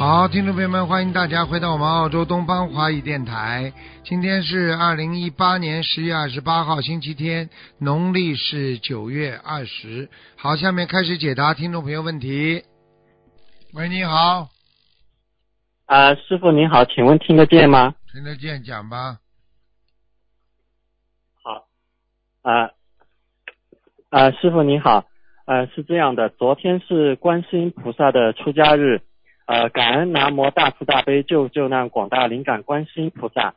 好，听众朋友们，欢迎大家回到我们澳洲东方华语电台。今天是二零一八年十月二十八号，星期天，农历是九月二十。好，下面开始解答听众朋友问题。喂，你好，啊，师傅您好，请问听得见吗？听得见，讲吧。好，啊啊，师傅您好，呃，是这样的，昨天是观世音菩萨的出家日，呃，感恩南无大慈大悲救救难广大灵感观世音菩萨，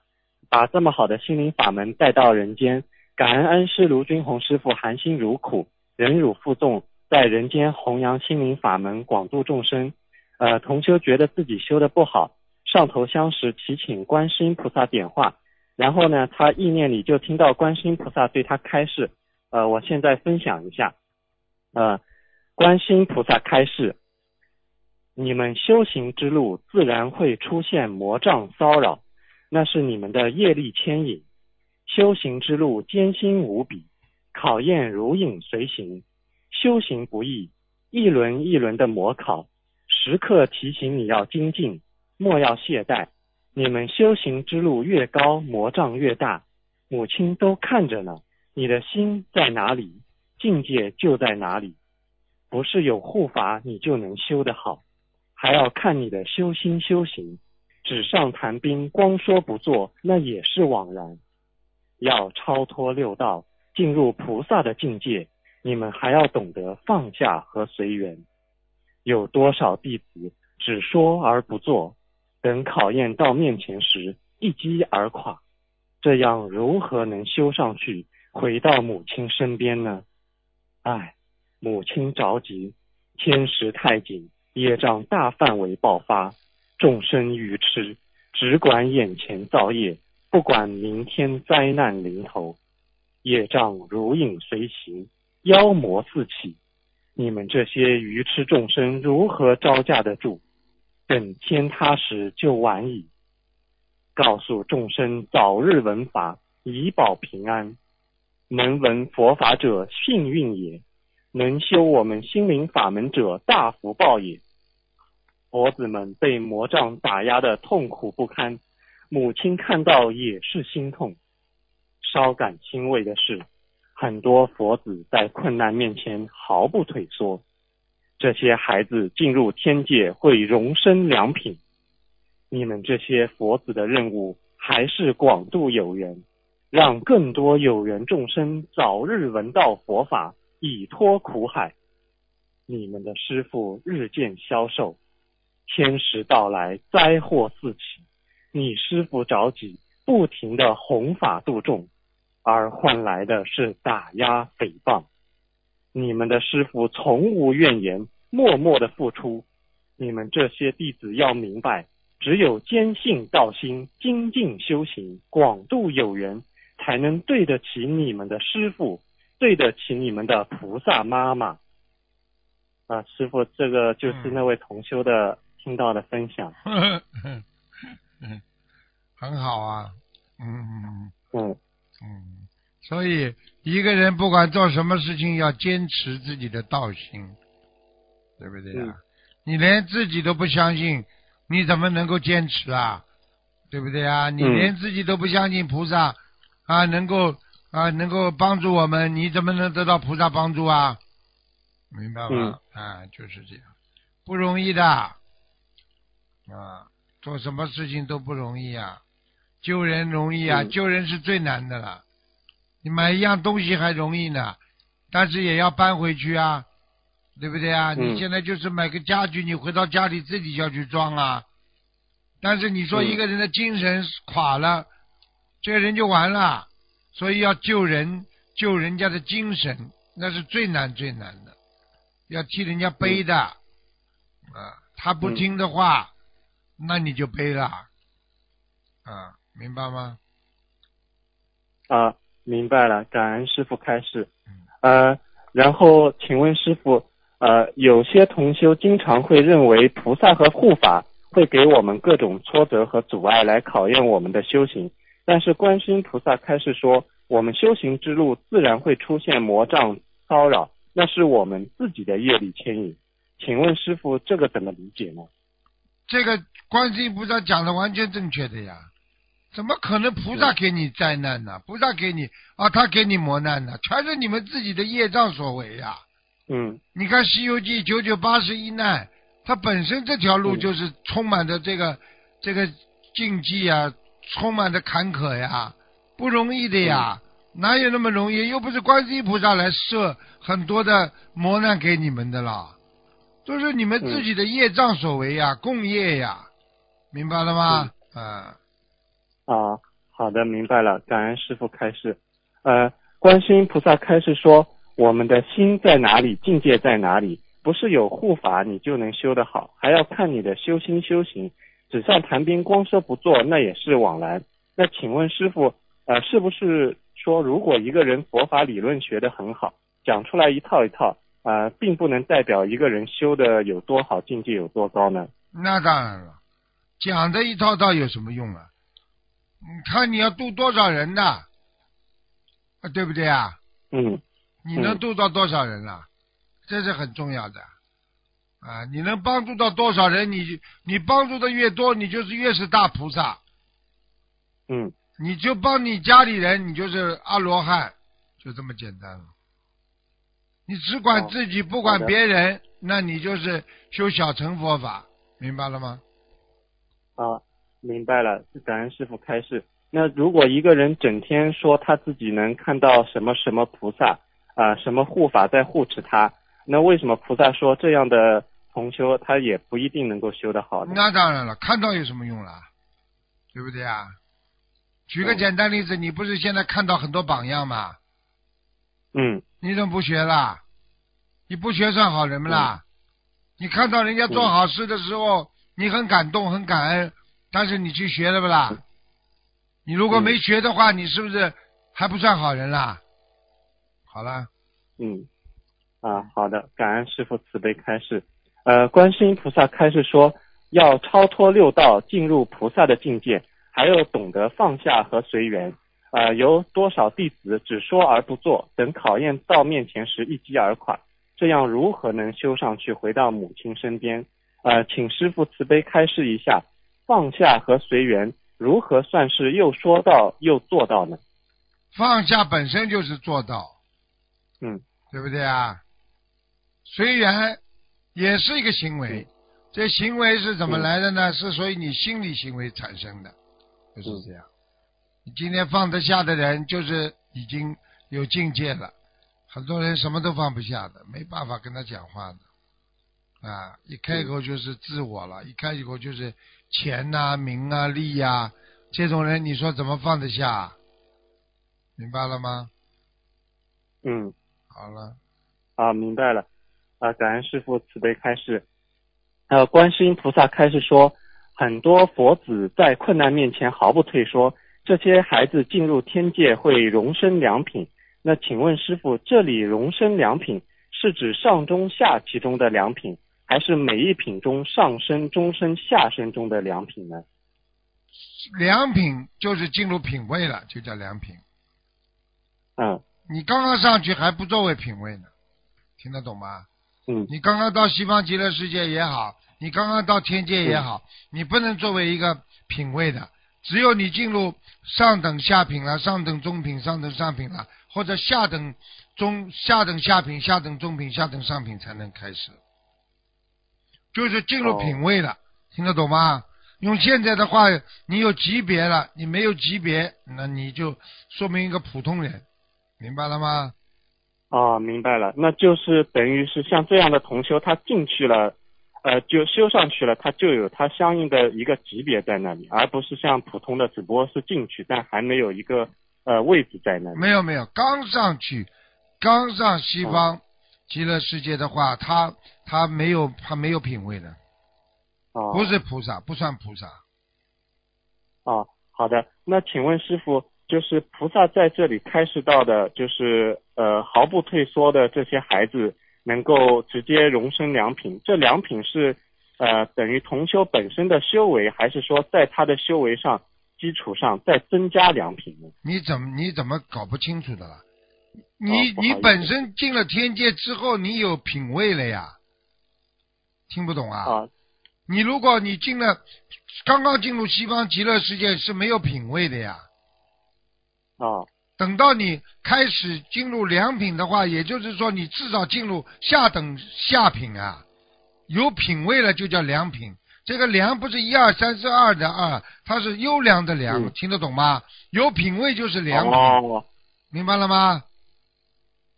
把这么好的心灵法门带到人间，感恩恩师卢军红师傅含辛茹苦，忍辱负重，在人间弘扬心灵法门，广度众生。呃，同修觉得自己修的不好，上头香时祈请观世音菩萨点化，然后呢，他意念里就听到观世音菩萨对他开示，呃，我现在分享一下，呃，观世音菩萨开示，你们修行之路自然会出现魔障骚扰，那是你们的业力牵引。修行之路艰辛无比，考验如影随形，修行不易，一轮一轮的模考。时刻提醒你要精进，莫要懈怠。你们修行之路越高，魔障越大。母亲都看着呢，你的心在哪里，境界就在哪里。不是有护法你就能修得好，还要看你的修心修行。纸上谈兵，光说不做，那也是枉然。要超脱六道，进入菩萨的境界，你们还要懂得放下和随缘。有多少弟子只说而不做，等考验到面前时一击而垮，这样如何能修上去，回到母亲身边呢？唉，母亲着急，天时太紧，业障大范围爆发，众生愚痴，只管眼前造业，不管明天灾难临头，业障如影随形，妖魔四起。你们这些愚痴众生如何招架得住？等天塌时就晚矣。告诉众生早日闻法，以保平安。能闻佛法者幸运也，能修我们心灵法门者大福报也。佛子们被魔杖打压的痛苦不堪，母亲看到也是心痛。稍感欣慰的是。很多佛子在困难面前毫不退缩，这些孩子进入天界会荣升良品。你们这些佛子的任务还是广度有缘，让更多有缘众生早日闻到佛法，以脱苦海。你们的师傅日渐消瘦，天时到来，灾祸四起。你师傅着急，不停的弘法度众。而换来的是打压诽谤。你们的师傅从无怨言，默默的付出。你们这些弟子要明白，只有坚信道心，精进修行，广度有缘，才能对得起你们的师傅，对得起你们的菩萨妈妈。啊，师傅，这个就是那位同修的听到的分享。嗯，很好啊。嗯嗯嗯。嗯，所以一个人不管做什么事情，要坚持自己的道心，对不对啊？你连自己都不相信，你怎么能够坚持啊？对不对啊？你连自己都不相信菩萨啊，能够啊能够帮助我们，你怎么能得到菩萨帮助啊？明白吗？啊，就是这样，不容易的啊，做什么事情都不容易啊。救人容易啊，救人是最难的了。你买一样东西还容易呢，但是也要搬回去啊，对不对啊？你现在就是买个家具，你回到家里自己要去装啊。但是你说一个人的精神垮了，这个人就完了。所以要救人，救人家的精神，那是最难最难的，要替人家背的啊。他不听的话，那你就背了啊。明白吗？啊，明白了。感恩师傅开示。呃，然后请问师傅，呃，有些同修经常会认为菩萨和护法会给我们各种挫折和阻碍来考验我们的修行，但是观世音菩萨开示说，我们修行之路自然会出现魔障骚扰，那是我们自己的业力牵引。请问师傅，这个怎么理解呢？这个观世音菩萨讲的完全正确的呀，怎么可能菩萨给你灾难呢？菩萨给你啊，他给你磨难呢，全是你们自己的业障所为呀。嗯。你看《西游记》九九八十一难，它本身这条路嗯就是充满着这个、这个禁忌啊，充满着坎坷呀，不容易的呀，哪有那么容易？又不是观世音菩萨来设很多的磨难给你们的啦，都是你们自己的业障所为呀，共业呀，明白了吗？啊，啊，好的，明白了，感恩师傅开示。呃，观世音菩萨开示说，我们的心在哪里，境界在哪里，不是有护法你就能修得好，还要看你的修心修行。纸上谈兵，光说不做，那也是枉然。那请问师傅，呃，是不是说，如果一个人佛法理论学得很好，讲出来一套一套，啊、并不能代表一个人修的有多好，境界有多高呢？那当然了，讲的一套套有什么用啊？你看你要度多少人呐、啊，对不对啊？嗯你能嗯度到多少人啊？这是很重要的啊！你能帮助到多少人，你你帮助的越多，你就是越是大菩萨。嗯你就帮你家里人，你就是阿罗汉，就这么简单了。你只管哦自己，不管别人，那你就是修小乘佛法，明白了吗？啊，明白了，感恩师傅开示。那如果一个人整天说他自己能看到什么什么菩萨啊、什么护法在护持他，那为什么菩萨说这样的同修他也不一定能够修得好呢？那当然了，看到有什么用啦？对不对啊？举个嗯简单例子，你不是现在看到很多榜样吗？嗯你怎么不学啦？你不学算好人不啦？嗯你看到人家做好事的时候，你很感动、很感恩，但是你去学了不啦？你如果嗯没学的话，你是不是还不算好人啦？好了，嗯，啊，好的，感恩师傅慈悲开示。呃，观世音菩萨开示说，要超脱六道，进入菩萨的境界，还要懂得放下和随缘。呃，由多少弟子只说而不做，等考验到面前时一击而垮，这样如何能修上去，回到母亲身边？呃，请师傅慈悲开示一下，放下和随缘如何算是又说到又做到呢？放下本身就是做到，嗯对不对啊？随缘也是一个行为，这行为是怎么来的呢？是属于你心理行为产生的，就是这样。你今天放得下的人，就是已经有境界了。很多人什么都放不下的，没办法跟他讲话的，啊，一开口就是自我了，一开口就是钱呐、名啊、利呀、这种人你说怎么放得下？明白了吗？嗯。好了，啊，明白了。啊，感恩师傅慈悲开示。呃，观世音菩萨开示说，很多佛子在困难面前毫不退缩，这些孩子进入天界会荣升良品。那请问师傅，这里荣升良品是指上中下其中的良品，还是每一品中上升、中升、下升中的良品呢？良品就是进入品位了，就叫良品。嗯你刚刚上去还不作为品位呢，听得懂吗？嗯你刚刚到西方极乐世界也好，你刚刚到天界也好，你不能作为一个品位的，只有你进入上等下品了、上等中品、上等上品了，或者下等中、下等下品、下等中品、下等上品才能开始，就是进入品位了，听得懂吗？用现在的话，你有级别了，你没有级别，那你就说明一个普通人，明白了吗？哦，明白了，那就是等于是像这样的同修，他进去了，呃，就修上去了，他就有他相应的一个级别在那里，而不是像普通的，只不过是进去，但还没有一个呃位置在那里。没有没有，刚上去，刚上西方极乐世界的话，他他没有他没有品位的，哦，不是菩萨，不算菩萨。哦，好的。那请问师傅，就是菩萨在这里开示到的，就是呃毫不退缩的这些孩子能够直接荣升良品，这良品是呃等于同修本身的修为，还是说在他的修为上基础上再增加良品呢？你怎么你怎么搞不清楚的了？你、你本身进了天界之后，你有品位了呀？听不懂啊？啊你如果你进了刚刚进入西方极乐世界是没有品位的呀。啊等到你开始进入良品的话，也就是说你至少进入下等下品啊，有品位了就叫良品。这个良不是一二三四二的二，它是优良的良，嗯听得懂吗？有品位就是良品，哦明白了吗？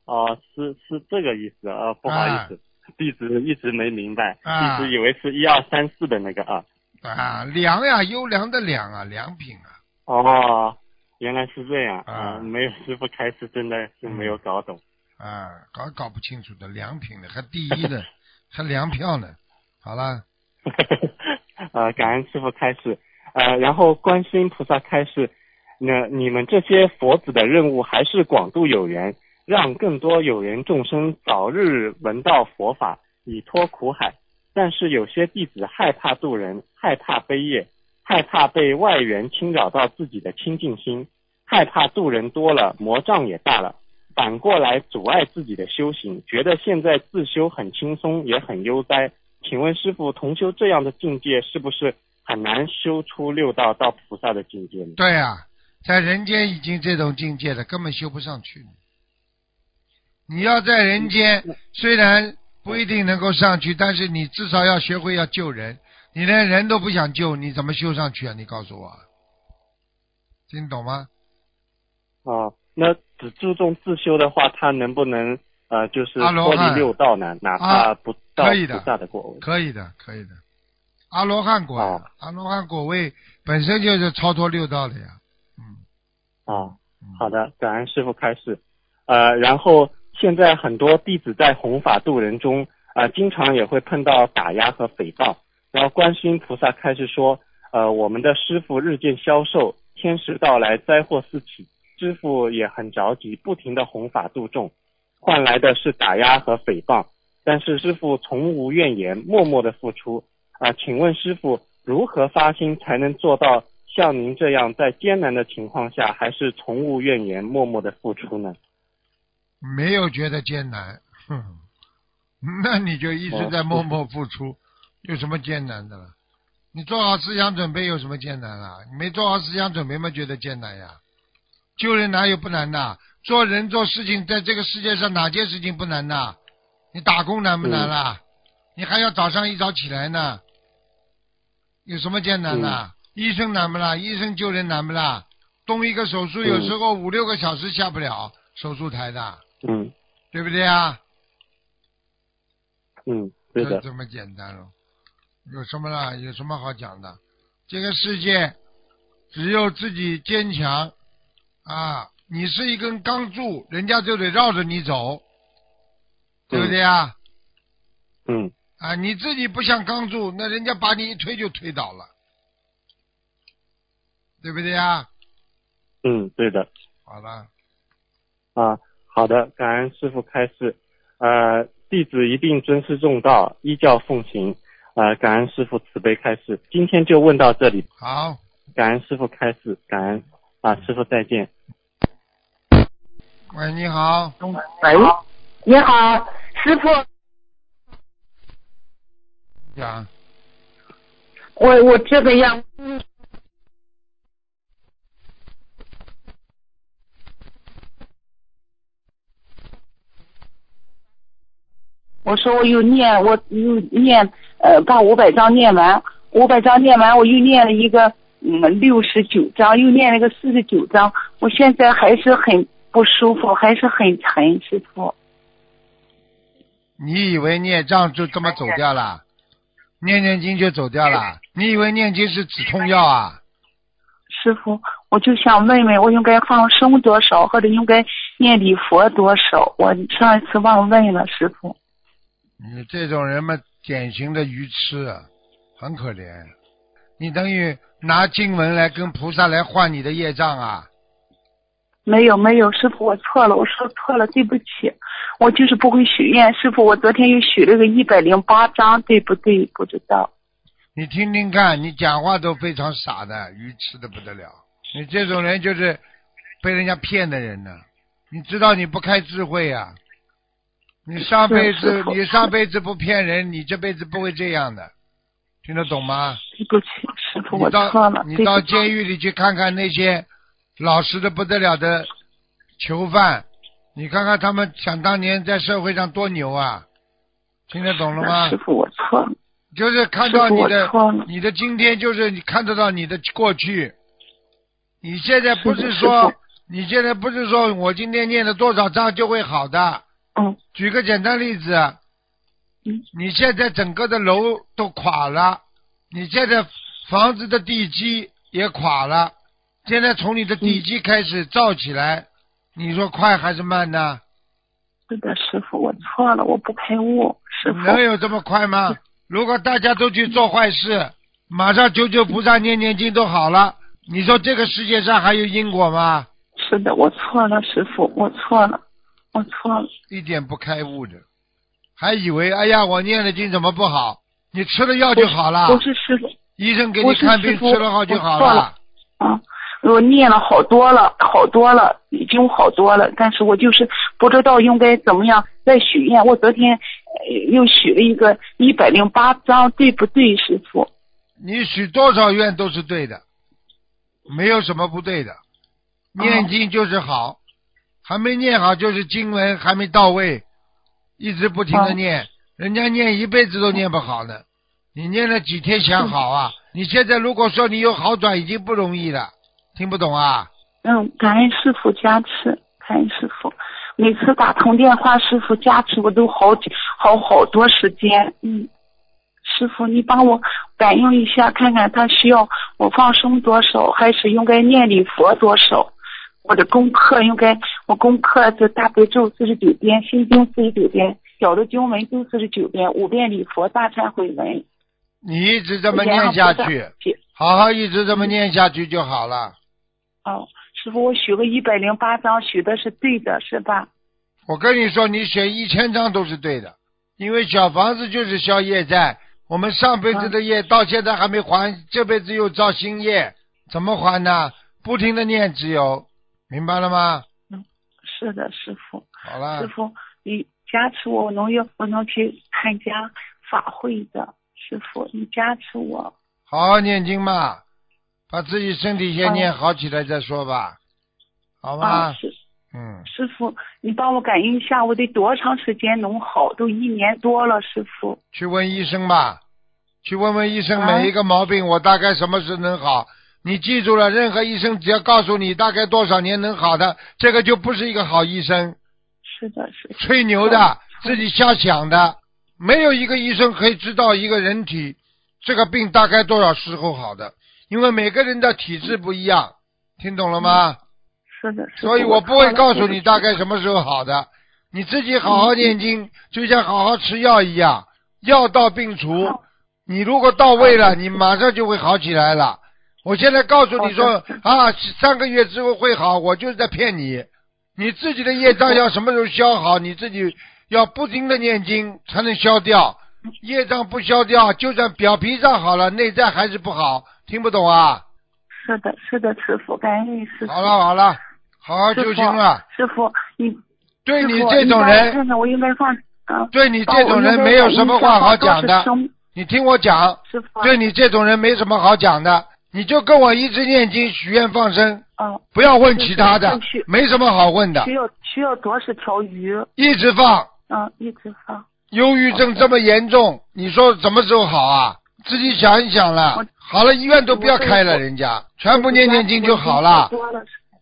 哦，是是这个意思啊，不好意思，弟子一直没明白，啊弟子以为是一二三四的那个啊。啊，良呀，优良的良啊，良品啊。哦，原来是这样啊没有师傅开始真的是没有搞懂。啊，搞搞不清楚的良品的，还第一的，还粮票呢。好了，呃，感恩师傅开示，呃，然后观世音菩萨开示，那你们这些佛子的任务还是广度有缘，让更多有缘众生早日闻到佛法，以脱苦海。但是有些弟子害怕渡人，害怕悲业，害怕被外缘侵扰到自己的清净心，害怕度人多了，魔障也大了，反过来阻碍自己的修行，觉得现在自修很轻松，也很悠哉。请问师傅，同修这样的境界是不是很难修出六道到菩萨的境界呢？对啊，在人间已经这种境界了，根本修不上去。你要在人间，虽然不一定能够上去，但是你至少要学会要救人。你连人都不想救，你怎么修上去啊？你告诉我，听懂吗？哦，那只注重自修的话，他能不能呃，就是脱离六道呢？哪怕啊不到可以的菩萨的果位。可以的，可以的。阿罗汉果阿罗汉果位本身就是超脱六道的呀。嗯，哦，嗯好的，感恩师傅开示。呃，然后现在很多弟子在弘法度人中，啊、经常也会碰到打压和诽谤。然后观世音菩萨开始说，呃，我们的师傅日渐消瘦，天时到来，灾祸四起，师傅也很着急，不停的弘法度众，换来的是打压和诽谤。但是师傅从无怨言，默默的付出。啊、请问师傅如何发心才能做到像您这样在艰难的情况下，还是从无怨言，默默的付出呢？没有觉得艰难，哼，那你就一直在默默付出，有什么艰难的了？你做好思想准备有什么艰难啊？你没做好思想准备吗？觉得艰难呀？救人哪有不难的？做人做事情，在这个世界上哪件事情不难的？你打工难不难啦？你还要早上一早起来呢，有什么艰难的？医生难不啦？医生救人难不啦？动一个手术，有时候五六个小时下不了手术台的，嗯对不对啊？嗯，对的，就这么简单了，有什么啦？有什么好讲的？这个世界只有自己坚强啊！你是一根钢柱，人家就得绕着你走，对不对啊？嗯啊，你自己不像钢柱，那人家把你一推就推倒了，对不对啊？嗯，对的。好了，啊，好的，感恩师傅开示。呃，弟子一定尊师重道，依教奉行。呃，感恩师傅慈悲开示。今天就问到这里，好，感恩师傅开示，感恩啊，师傅再见。喂，你好，喂，你好，师傅，讲，我我这个样，我说我有念，我有念，呃，把五百章念完，五百章念完，我又念了一个，嗯，六十九章，又念了一个四十九章，我现在还是很不舒服，还是很沉，师傅。你以为孽障就这么走掉了？念念经就走掉了？你以为念经是止痛药啊？师傅，我就想问问，我应该放生多少，或者应该念礼佛多少？我上一次忘问了，师傅。你这种人嘛，典型的愚痴，啊，很可怜。你等于拿经文来跟菩萨来换你的业障啊！没有没有，师傅我错了，我说错了，对不起，我就是不会许愿。师傅，我昨天又许了个一百零八张，对不对？不知道。你听听看，你讲话都非常傻的，愚痴的不得了。你这种人就是被人家骗的人呢。你知道你不开智慧啊？你上辈子你上辈子不骗人，你这辈子不会这样的，听得懂吗？对不起，师傅，我错了，你到。监狱里去看看那些老实的不得了的囚犯，你看看他们想当年在社会上多牛啊！听得懂了吗师？傅，我错了。就是看到你的你的今天，就是你看得到你的过去。你现在不是说，你现在不是说我今天念了多少章就会好的。嗯举个简单例子，嗯你现在整个的楼都垮了，你现在房子的地基也垮了，现在从你的地基开始造起来，你说快还是慢呢？是的，师傅，我错了，我不开悟，师傅。能有这么快吗？如果大家都去做坏事，马上求求菩萨念念经都好了，你说这个世界上还有因果吗？是的，我错了，师傅，我错了，我错了。一点不开悟的，还以为哎呀，我念的经怎么不好？你吃了药就好了，不是师傅医生给你看病吃了好就好了啊，我念了好多了，好多了，已经好多了，但是我就是不知道应该怎么样再许愿。我昨天、呃、又许了一个一百零八张，对不对，师傅？你许多少愿都是对的，没有什么不对的。念经就是好，还没念好就是经文还没到位，一直不停的哦念，人家念一辈子都念不好呢。你念了几天想好啊？你现在如果说你有好转，已经不容易了，听不懂啊？嗯，感恩师傅加持，感恩师傅。每次打通电话，师傅加持我都好几好好多时间。嗯，师傅，你帮我感应一下，看看他需要我放生多少，还是应该念礼佛多少？我的功课应该，我功课是大悲咒四十九遍，心经四十九遍，小的经文咒四十九遍，五遍礼佛大忏悔文。你一直这么念下去，好好一直这么念下去就好了。哦，师傅，我许个一百零八张，许的是对的，是吧？我跟你说，你选一千张都是对的，因为小房子就是消业债，我们上辈子的业到现在还没还，这辈子又造新业，怎么还呢？不停的念，只有明白了吗？嗯是的，师傅。好了师，傅，你加持我，我能有我能去参加法会的。师傅，你加持我。好好念经嘛，把自己身体先念好起来再说吧，好吗啊，？师嗯，师傅，你帮我感应一下，我得多长时间能好？都一年多了，师傅。去问医生吧，去问问医生啊每一个毛病，我大概什么时候能好？你记住了，任何医生只要告诉你大概多少年能好的，这个就不是一个好医生。是的，是的。吹牛的，自己瞎想的，没有一个医生可以知道一个人体这个病大概多少时候好的，因为每个人的体质不一样，听懂了吗？是的，是的。所以我不会告诉你大概。什么时候好的，你自己好好念经，就像好好吃药一样，药到病除。你如果到位了，你马上就会好起来了。我现在告诉你说啊，三个月之后会好，我就是在骗你。你自己的业障要什么时候消好，你自己要不停的念经才能消掉。业障不消掉，就算表皮上好了，内在还是不好。听不懂啊？是的，是的，师傅，感恩你，师傅。好了好了，好好修心了。师傅，你对你这种人，看看我应该放啊。对你这种人没有什么话好讲的。你听我讲，师傅。对你这种人没什么好讲的，你就跟我一直念经、许愿、放生，嗯，不要问其他的没什么好问的需，要需要多少条鱼？一直放。嗯，一直放。忧郁症这么严重，你说什么时候好啊？自己想一想了。好了，医院都不要开了，人家全部念念经就好了。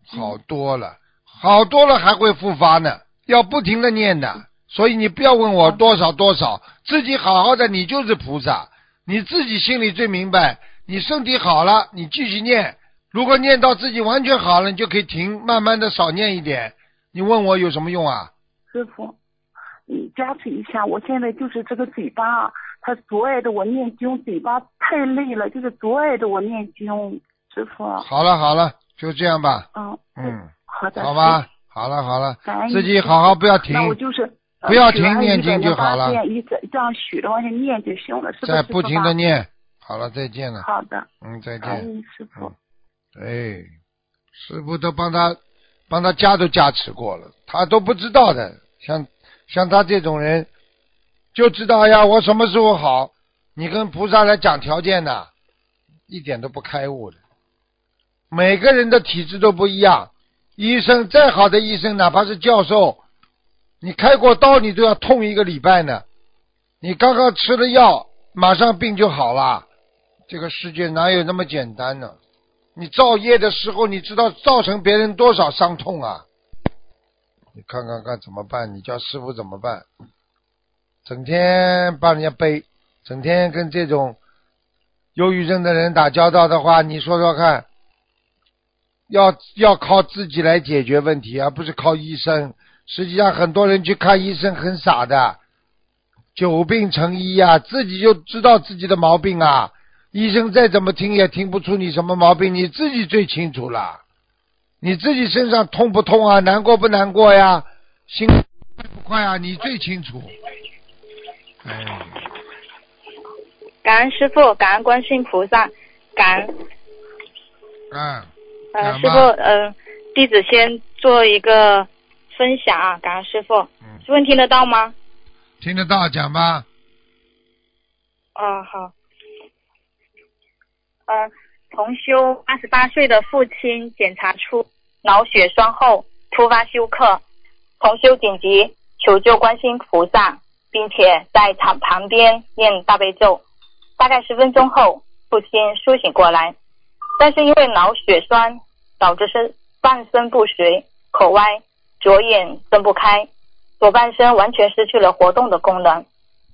好多了，好多了还会复发呢，要不停的念的。所以你不要问我多少多少，自己好好的，你就是菩萨，你自己心里最明白。你身体好了，你继续念。如果念到自己完全好了，你就可以停，慢慢的少念一点。你问我有什么用啊？师傅，你加持一下，我现在就是这个嘴巴啊，它阻碍着我念经，嘴巴太累了，就是阻碍着我念经。师傅，好了好了，就这样吧。嗯，嗯，好的，好吧，好了好了，自己好好不要停那，我就是呃不要停念经就好了108遍一直这样许着往下念就行了，是不是？在不停的念。好了，再见了。好的，嗯，再见。恩师傅。哎，师傅都帮他帮他加都加持过了，他都不知道的。像像他这种人，就知道哎呀，我什么时候好？你跟菩萨来讲条件的，一点都不开悟的。每个人的体质都不一样，医生再好的医生，哪怕是教授，你开过刀，你都要痛一个礼拜呢。你刚刚吃了药，马上病就好了。这个世界哪有那么简单呢？你造业的时候，你知道造成别人多少伤痛啊？你看看看怎么办？你叫师傅怎么办？整天帮人家背，整天跟这种忧郁症的人打交道的话，你说说看，要要靠自己来解决问题，而不是靠医生。实际上，很多人去看医生很傻的，久病成医呀、自己就知道自己的毛病啊。医生再怎么听也听不出你什么毛病，你自己最清楚了。你自己身上痛不痛啊？难过不难过呀？心快不快啊？你最清楚。哎，感恩师傅，感恩观世音菩萨，感恩嗯，呃师傅，呃，弟子先做一个分享啊，感恩师傅，嗯，师傅你听得到吗？听得到，讲吧。啊，好。呃，同修二十八岁的父亲检查出脑血栓后突发休克，同修紧急求救观世音菩萨，并且在场旁边念大悲咒。大概十分钟后，父亲苏醒过来，但是因为脑血栓导致是半身不遂、口歪、左眼睁不开，左半身完全失去了活动的功能。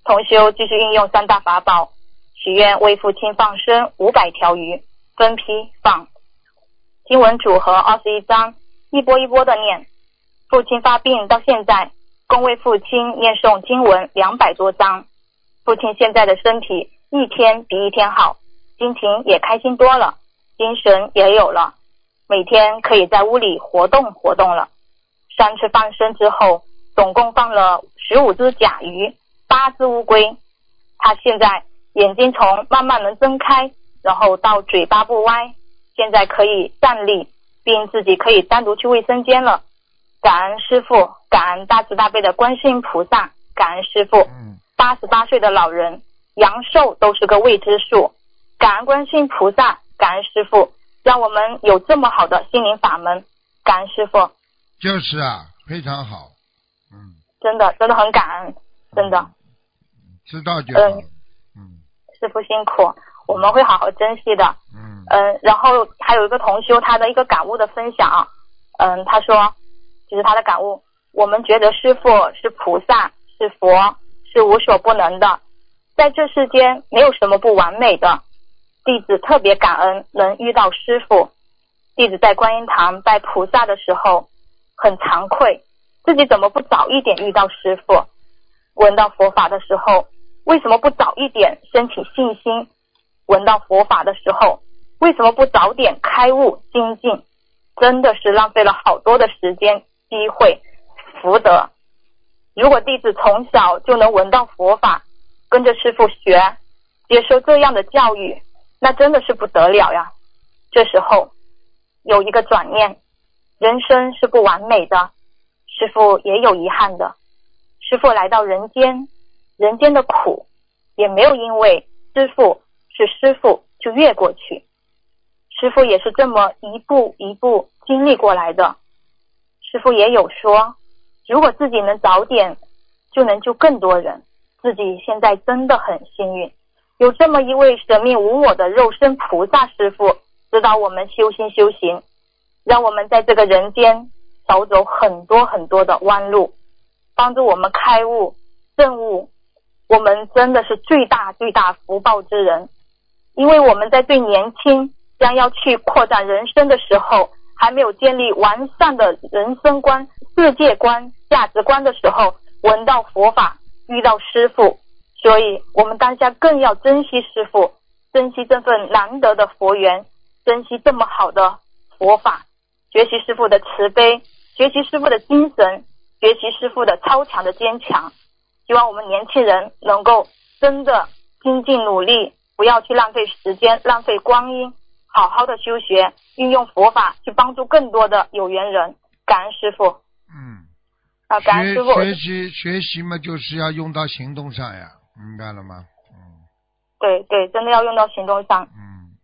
同修继续运用三大法宝，许愿为父亲放生五百条鱼，分批放。经文组合二十一章，一波一波的念。父亲发病到现在，共为父亲念诵经文两百多章。父亲现在的身体一天比一天好，心情也开心多了，精神也有了，每天可以在屋里活动活动了。三次放生之后，总共放了十五只甲鱼，八只乌龟。他现在眼睛从慢慢能睁开，然后到嘴巴不歪，现在可以站立，并自己可以单独去卫生间了。感恩师傅，感恩大慈大悲的观世音菩萨，感恩师傅。嗯，八十八岁的老人，阳寿都是个未知数。感恩观世音菩萨，感恩师傅，让我们有这么好的心灵法门。感恩师傅，就是啊，非常好。嗯，真的真的很感恩，真的。知道就好。嗯嗯师傅辛苦，我们会好好珍惜的。嗯嗯，然后还有一个同修他的一个感悟的分享啊，嗯，他说，就是他的感悟，我们觉得师傅是菩萨，是佛，是无所不能的，在这世间没有什么不完美的。弟子特别感恩能遇到师傅，弟子在观音堂拜菩萨的时候很惭愧，自己怎么不早一点遇到师傅？闻到佛法的时候，为什么不早一点升起信心？闻到佛法的时候，为什么不早点开悟精进？真的是浪费了好多的时间、机会、福德。如果弟子从小就能闻到佛法，跟着师傅学，接受这样的教育，那真的是不得了呀！这时候有一个转念，人生是不完美的，师傅也有遗憾的。师傅来到人间，人间的苦也没有因为师傅是师傅就越过去，师傅也是这么一步一步经历过来的。师傅也有说，如果自己能早点，就能救更多人。自己现在真的很幸运，有这么一位神秘无我的肉身菩萨师傅，指导我们修心修行，让我们在这个人间少走很多很多的弯路，帮助我们开悟证悟。我们真的是最大最大福报之人，因为我们在最年轻将要去扩展人生的时候，还没有建立完善的人生观、世界观、价值观的时候，闻到佛法，遇到师傅，所以我们当下更要珍惜师傅，珍惜这份难得的佛缘，珍惜这么好的佛法，学习师傅的慈悲，学习师傅的精神，学习师傅的超强的坚强。希望我们年轻人能够真的精进努力，不要去浪费时间、浪费光阴，好好的修学，运用佛法去帮助更多的有缘人。感恩师傅。嗯，啊，感恩师傅。学习学习嘛，就是要用到行动上呀，明白了吗？嗯对对，真的要用到行动上。嗯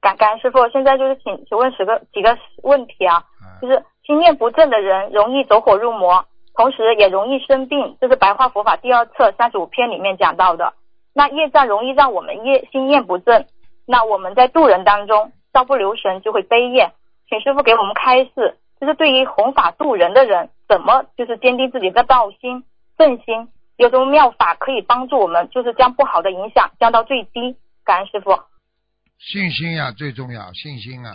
感感恩师傅，现在就是请请问十个几个问题啊，啊就是心念不正的人容易走火入魔，同时也容易生病，这是白话佛法第二册三十五篇里面讲到的。那业障容易让我们业心念不正，那我们在渡人当中稍不留神就会悲业，请师傅给我们开示，就是对于弘法渡人的人，怎么就是坚定自己的道心正心，有什么妙法可以帮助我们，就是将不好的影响降到最低？感恩师傅，信心呀最重要，信心啊。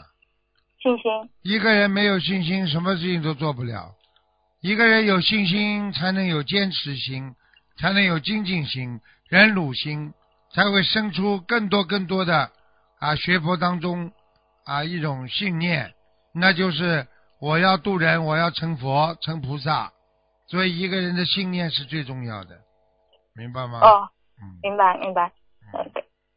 信心。一个人没有信心，什么事情都做不了。一个人有信心，才能有坚持心，才能有精进心、忍辱心，才会生出更多更多的啊学佛当中啊一种信念，那就是我要度人，我要成佛、成菩萨。所以一个人的信念是最重要的，明白吗？哦，嗯，明白明白，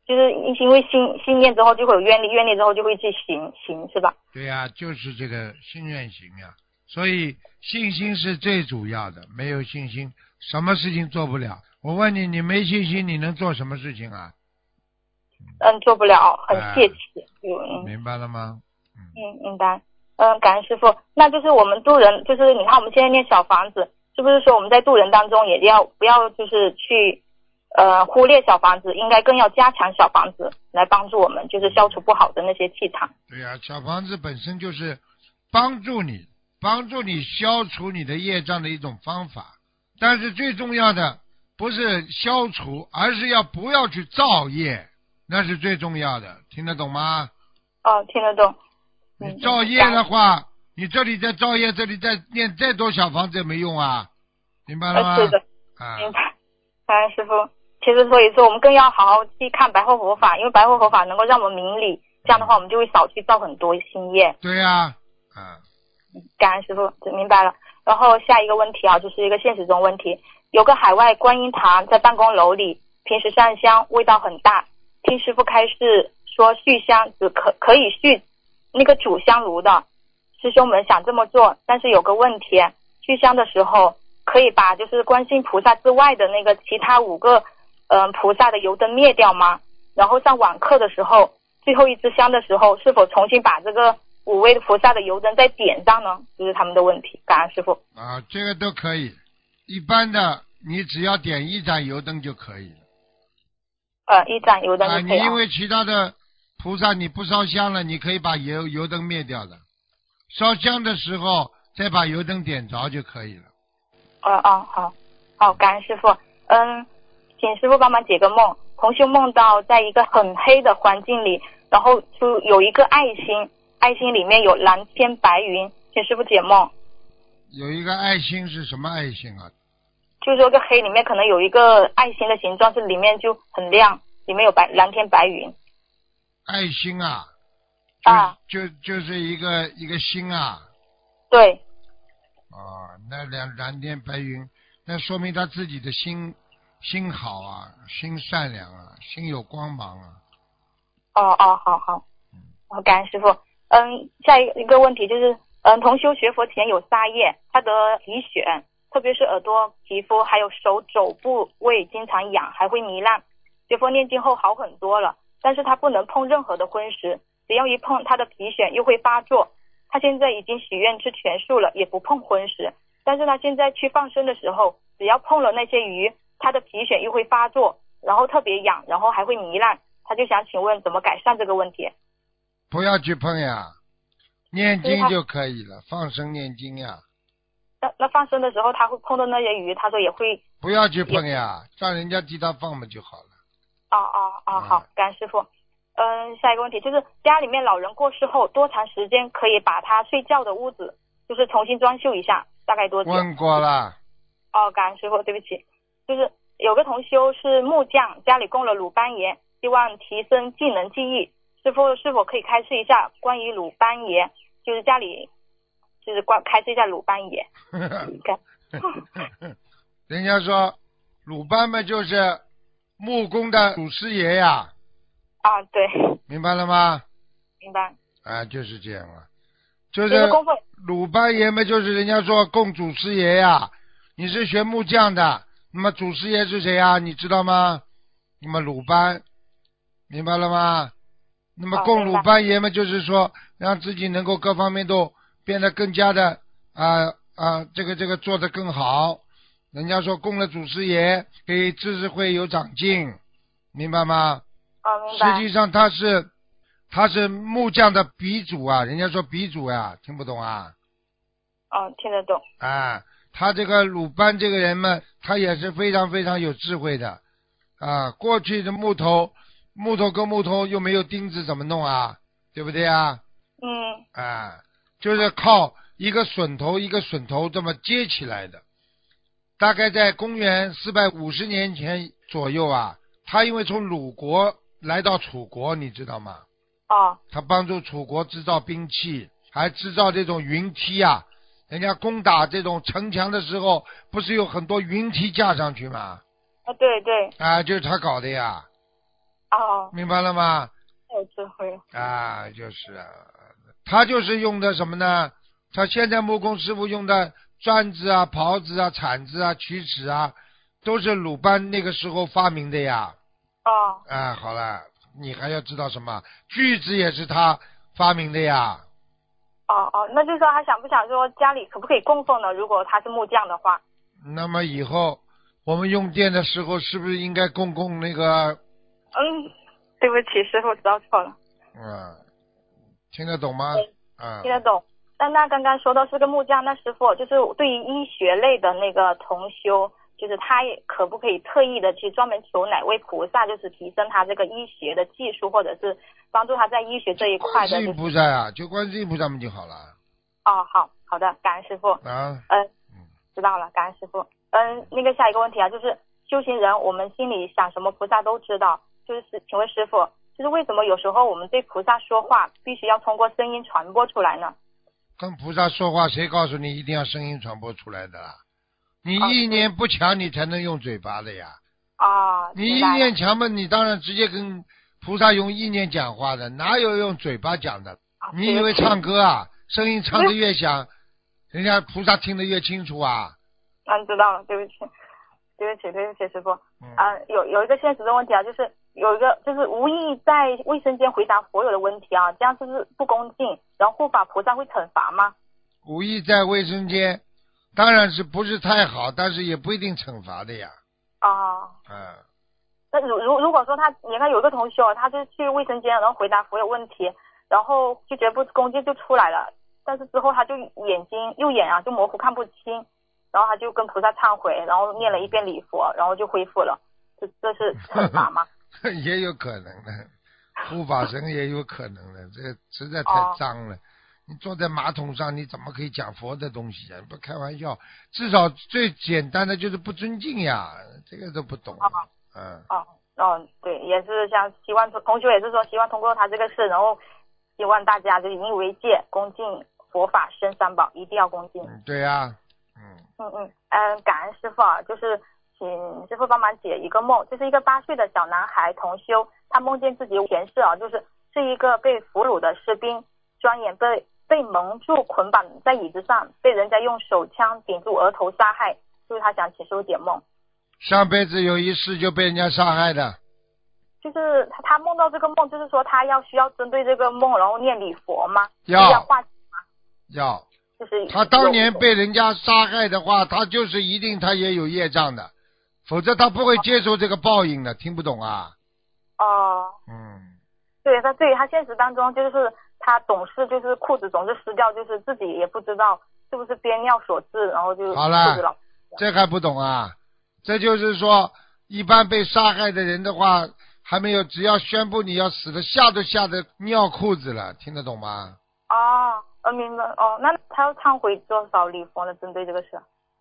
就是因为信信念之后就会有愿力，愿力之后就会去行行，是吧？对呀、就是这个心愿行呀。所以信心是最主要的，没有信心，什么事情做不了。我问你，你没信心，你能做什么事情啊？嗯，做不了，很哎泄气，有嗯明白了吗？嗯明白，嗯，感恩师傅。那就是我们渡人，就是你看我们现在念小房子，是不是说我们在渡人当中也要不要就是去呃忽略小房子，应该更要加强小房子来帮助我们，就是消除不好的那些气场。对呀、小房子本身就是帮助你、帮助你消除你的业障的一种方法。但是最重要的不是消除，而是要不要去造业，那是最重要的。听得懂吗？哦，听得懂。嗯你造业的话，你这里在造业，这里在念再多小房子也没用啊，明白了吗？呃，是的。啊，明白，感恩师傅。其实所以说，我们更要好好去看白话佛法，因为白话佛法能够让我们明理，这样的话我们就会少去造很多新业。对呀、啊，感恩师傅，明白了。然后下一个问题啊，就是一个现实中问题，有个海外观音堂在办公楼里，平时上香味道很大，听师傅开示说续香只可可以续那个主香炉的，师兄们想这么做，但是有个问题，续香的时候可以把就是观世音菩萨之外的那个其他五个嗯、菩萨的油灯灭掉吗？然后上晚课的时候，最后一支香的时候，是否重新把这个五位菩萨的油灯在点上呢？这、是他们的问题。感恩师傅。啊，这个都可以。一般的，你只要点一盏油灯就可以了。呃，一盏油灯啊，就可以了。你因为其他的菩萨你不烧香了，你可以把油油灯灭掉的。烧香的时候再把油灯点着就可以了。哦哦，好，好，感恩师傅。嗯，请师傅帮忙解个梦。同修梦到在一个很黑的环境里，然后就有一个爱心，爱心里面有蓝天白云，请师傅解梦。有一个爱心是什么爱心啊？就是说，个黑里面可能有一个爱心的形状，是里面就很亮，里面有白蓝天白云爱心啊，啊，就就是一个一个心啊。对，啊，那两蓝天白云，那说明他自己的心心好啊，心善良啊，心有光芒啊。哦哦，好好，好，感恩师傅。嗯，下一个一个问题就是，嗯，同修学佛前有沙叶，他得皮癣，特别是耳朵皮肤还有手肘部位经常痒，还会糜烂。学佛念经后好很多了，但是他不能碰任何的荤食，只要一碰他的皮癣又会发作。他现在已经许愿吃全素了，也不碰荤食，但是他现在去放生的时候，只要碰了那些鱼，他的皮癣又会发作，然后特别痒，然后还会糜烂。他就想请问怎么改善这个问题？不要去碰呀，念经就可以了，放生念经呀，那那放生的时候，他会碰到那些鱼，他说也会。不要去碰呀，让人家替他放嘛就好了。哦哦哦，嗯好，感恩师傅。嗯，下一个问题就是家里面老人过世后，多长时间可以把他睡觉的屋子就是重新装修一下？大概多久？问过了，哦，感恩师傅，对不起，就是有个同修是木匠，家里供了鲁班爷，希望提升技能技艺。师傅是否可以开示一下关于鲁班爷？就是家里就是关开示一下鲁班爷。看 人家说鲁班嘛就是木工的祖师爷呀，啊，对，明白了吗？明白。啊，就是这样了，就就是鲁班爷嘛，就是人家说供祖师爷呀。你是学木匠的，那么祖师爷是谁呀？你知道吗？那么鲁班，明白了吗？那么供鲁班爷嘛，就是说让自己能够各方面都变得更加的啊啊，这个这个做得更好。人家说供了祖师爷，给知识会有长进，明白吗？哦，明白。实际上他是他是木匠的鼻祖啊，人家说鼻祖呀、听不懂啊？哦，听得懂。啊，他这个鲁班这个人嘛，他也是非常非常有智慧的啊。过去的木头，木头跟木头又没有钉子，怎么弄啊？对不对啊？嗯，啊，就是靠一个榫头一个榫头这么接起来的。大概在公元四百五十年前左右啊，他因为从鲁国来到楚国，你知道吗？哦，他帮助楚国制造兵器，还制造这种云梯啊。人家攻打这种城墙的时候，不是有很多云梯架上去吗？啊，对对，啊，就是他搞的呀，哦，明白了吗？太有智慧了。啊，就是啊，他就是用的什么呢？他现在木工师傅用的钻子啊、刨子啊、铲子啊、曲尺啊，都是鲁班那个时候发明的呀。哦，啊，好了，你还要知道什么？锯子也是他发明的呀。哦哦，那就是说他想不想说家里可不可以供奉呢？如果他是木匠的话。那么以后我们用电的时候，是不是应该供供那个？嗯，对不起，师傅知道错了，嗯，听得懂吗？嗯听，得懂。那那刚刚说到是个木匠，那师傅就是对于医学类的那个同修，就是他也可不可以特意的去专门求哪位菩萨，就是提升他这个医学的技术，或者是帮助他在医学这一块观世音菩萨啊，就观世音菩萨们就好了哦，好好的，感恩师傅。啊。嗯，知道了，感恩师傅。嗯，那个下一个问题啊，就是修行人，我们心里想什么，菩萨都知道。就是请问师傅，就是为什么有时候我们对菩萨说话，必须要通过声音传播出来呢？跟菩萨说话，谁告诉你一定要声音传播出来的啦？你哦意念不强，你才能用嘴巴的呀。啊，你意念强嘛，你当然直接跟菩萨用意念讲话的，哪有用嘴巴讲的？啊你以为唱歌啊，声音唱得越响，人家菩萨听得越清楚啊？嗯，知道了，对不起，对不起，对不起，师傅。嗯啊，有有一个现实的问题啊，就是有一个就是无意在卫生间回答所有的问题啊，这样是不是不恭敬？然后护法菩萨会惩罚吗？无意在卫生间，当然是不是太好，但是也不一定惩罚的呀。啊，嗯，那如如如果说他，你看有一个同学，他就去卫生间，然后回答所有问题，然后就觉得不恭敬就出来了，但是之后他就眼睛右眼啊就模糊看不清，然后他就跟菩萨忏悔，然后念了一遍礼佛，然后就恢复了，这这是惩罚吗？也有可能的，护法神也有可能的，这个实在太哦。脏了。你坐在马桶上，你怎么可以讲佛的东西啊？不开玩笑，至少最简单的就是不尊敬呀，这个都不懂。哦。嗯，哦哦，对，也是像希望同同学也是说希望通过他这个事，然后希望大家就引以为戒，恭敬佛法生三宝，一定要恭敬。嗯对呀、嗯，嗯嗯嗯，感恩师傅啊，就是请师傅帮忙解一个梦，就是一个八岁的小男孩同修，他梦见自己前世啊，就是是一个被俘虏的士兵，双眼被被蒙住捆绑在椅子上，被人家用手枪顶住额头杀害，就是他想请师傅解梦，上辈子有一世就被人家杀害的，就是他他梦到这个梦，就是说他要需要针对这个梦，然后念礼佛吗？要。就是要化解要。就是他当年被人家杀害的话，他就是一定他也有业障的，否则他不会接受这个报应的。听不懂啊？哦。嗯，对他，对他现实当中就是他总是就是裤子总是湿掉，就是自己也不知道是不是憋尿所致，然后就好了这还不懂啊？这就是说，一般被杀害的人的话，还没有，只要宣布你要死了，吓都吓得尿裤子了，听得懂吗？哦，呃，明白哦，那他要忏悔多少礼佛呢？针对这个事，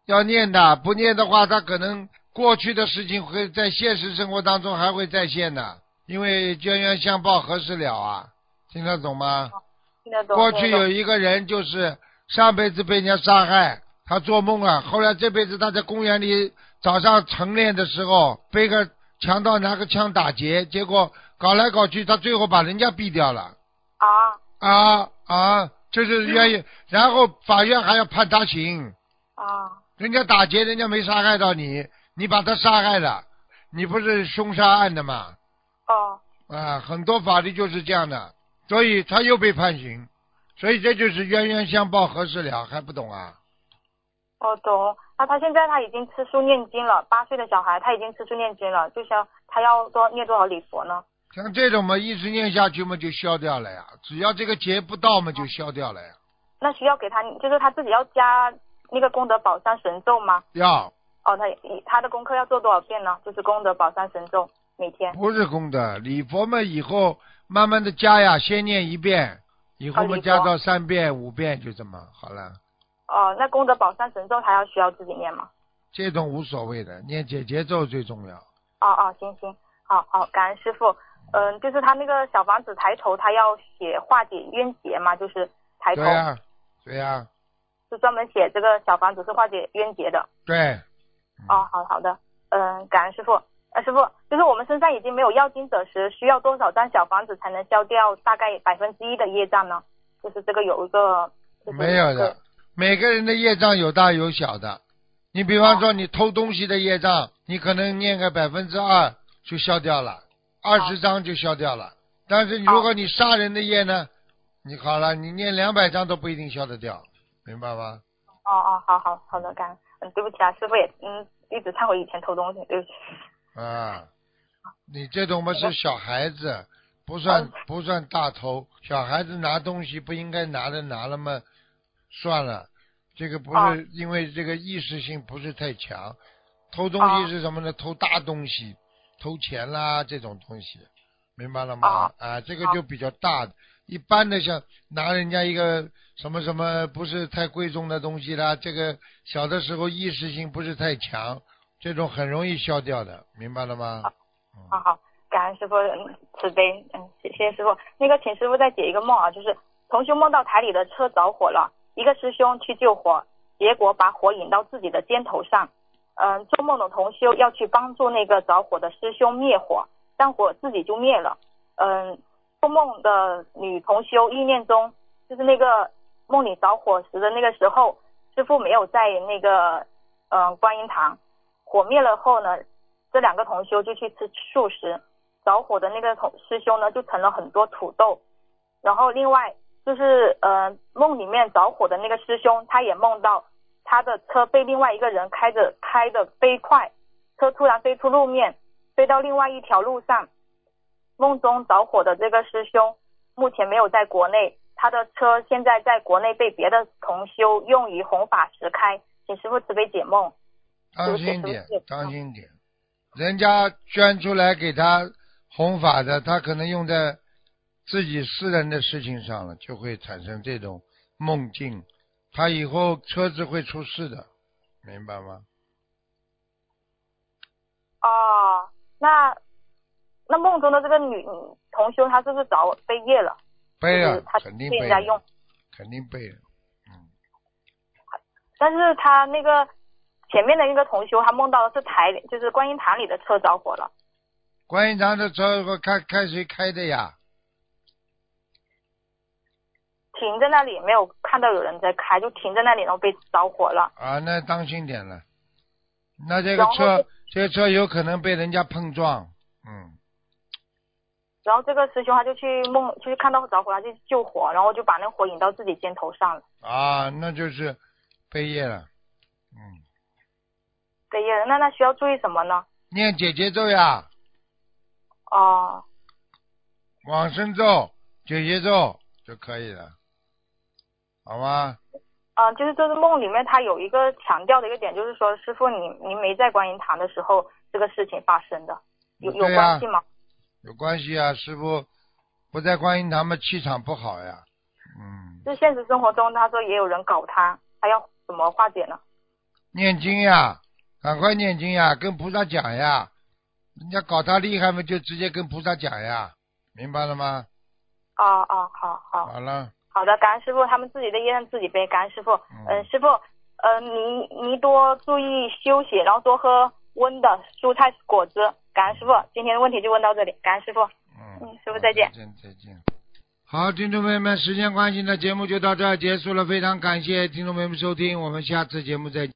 要念的，不念的话，他可能过去的事情会在现实生活当中还会再现的，因为冤冤相报何时了啊？听得懂吗？听得懂？过去有一个人就是上辈子被人家杀害，他做梦啊，后来这辈子他在公园里早上晨练的时候，被个强盗拿个枪打劫，结果搞来搞去，他最后把人家毙掉了。啊啊啊！这是原因，然后法院还要判他刑。啊人家打劫，人家没杀害到你，你把他杀害了，你不是凶杀案的吗？哦啊，很多法律就是这样的，所以他又被判刑，所以这就是冤冤相报何时了，还不懂啊？哦懂。那他现在他已经吃素念经了，八岁的小孩他已经吃素念经了，就像他要多念多少礼佛呢？像这种嘛，一直念下去嘛，就消掉了呀。只要这个劫不到嘛，就消掉了呀。那需要给他，就是他自己要加那个功德宝山神咒吗？要哦，他他的功课要做多少遍呢？就是功德宝山神咒每天。不是功德，礼佛嘛，以后慢慢的加呀，先念一遍，以后嘛啊礼佛加到三遍、五遍就这么好了。哦，那功德宝山神咒还要需要自己念吗？这种无所谓的，念解节奏最重要。哦哦，行行，好好，感恩师傅。嗯，就是他那个小房子抬头，他要写化解冤结嘛，就是抬头对呀、对呀、是专门写这个小房子是化解冤结的。对。哦，好好的，嗯，感恩师傅。呃，师傅，就是我们身上已经没有要金者时，需要多少张小房子才能消掉大概百分之一的业障呢？就是这个有一个，就是没有的，每个人的业障有大有小的。你比方说，你偷东西的业障，你可能念个百分之二就消掉了，二十张就消掉了。但是如果你杀人的业呢，你好了，你念两百张都不一定消得掉，明白吗？哦哦，好好好的，感恩。嗯，对不起啊，师傅也嗯一直忏悔以前偷东西，对不起。啊，你这种嘛是小孩子，不算不算大偷。小孩子拿东西不应该拿的拿了嘛，算了，这个不啊是因为这个意识性不是太强。偷东啊西是什么呢？偷大东西，偷钱啦这种东西，明白了吗啊？啊，这个就比较大的。一般的像拿人家一个什么什么不是太贵重的东西啦，这个小的时候意识性不是太强，这种很容易消掉的，明白了吗？好好好，感恩师傅嗯慈悲，嗯，谢谢谢师傅。那个，请师傅再解一个梦啊，就是同修梦到台里的车着火了，一个师兄去救火，结果把火引到自己的肩头上。嗯，做梦的同修要去帮助那个着火的师兄灭火，但火自己就灭了。嗯，做梦的女同修意念中，就是那个梦里着火时的那个时候，师傅没有在那个嗯观音堂，火灭了后呢，这两个同修就去吃素食，着火的那个同师兄呢就盛了很多土豆，然后另外就是呃梦里面着火的那个师兄，他也梦到他的车被另外一个人开着开的飞快，车突然飞出路面，飞到另外一条路上。梦中着火的这个师兄目前没有在国内，他的车现在在国内被别的同修用于弘法时开，请师傅慈悲解梦。当心点当心点，人家捐出来给他弘法的，他可能用在自己私人的事情上了，就会产生这种梦境，他以后车子会出事的，明白吗？哦，那那梦中的这个女同修，她是不是找背业了？背了就是他，肯定背被人家用了，肯定背了。嗯但是她那个前面的那个同修，她梦到的是台，就是观音堂里的车着火了。观音堂的车开开谁开的呀？停在那里，没有看到有人在开，就停在那里，然后被着火了。啊，那当心点了。那这个车，这个车有可能被人家碰撞，嗯，然后这个师兄他就去梦，就是看到着火，他就去救火，然后就把那火引到自己肩头上了。啊，那就是背业了，嗯，对呀，那那需要注意什么呢？念解结咒呀，哦，往生咒、解结咒就可以了，好吗？嗯、就是这个梦里面，他有一个强调的一个点，就是说，师傅你你没在观音堂的时候，这个事情发生的，有有关系吗？有关系啊，师傅不在观音堂嘛，气场不好呀，嗯，就现实生活中，他说也有人搞他，他要怎么化解呢？念经呀，赶快念经呀，跟菩萨讲呀，人家搞他厉害嘛，就直接跟菩萨讲呀，明白了吗？哦哦，好好好了，好的，感恩师傅，他们自己的业让自己背，感恩师傅。嗯嗯，师傅，呃，您您多注意休息，然后多喝温的蔬菜果汁。感恩师傅，今天的问题就问到这里，感恩师傅。嗯嗯，师傅再见再见再见。好，听众朋友们，时间关系呢，节目就到这儿结束了。非常感谢听众朋友们收听，我们下次节目再见。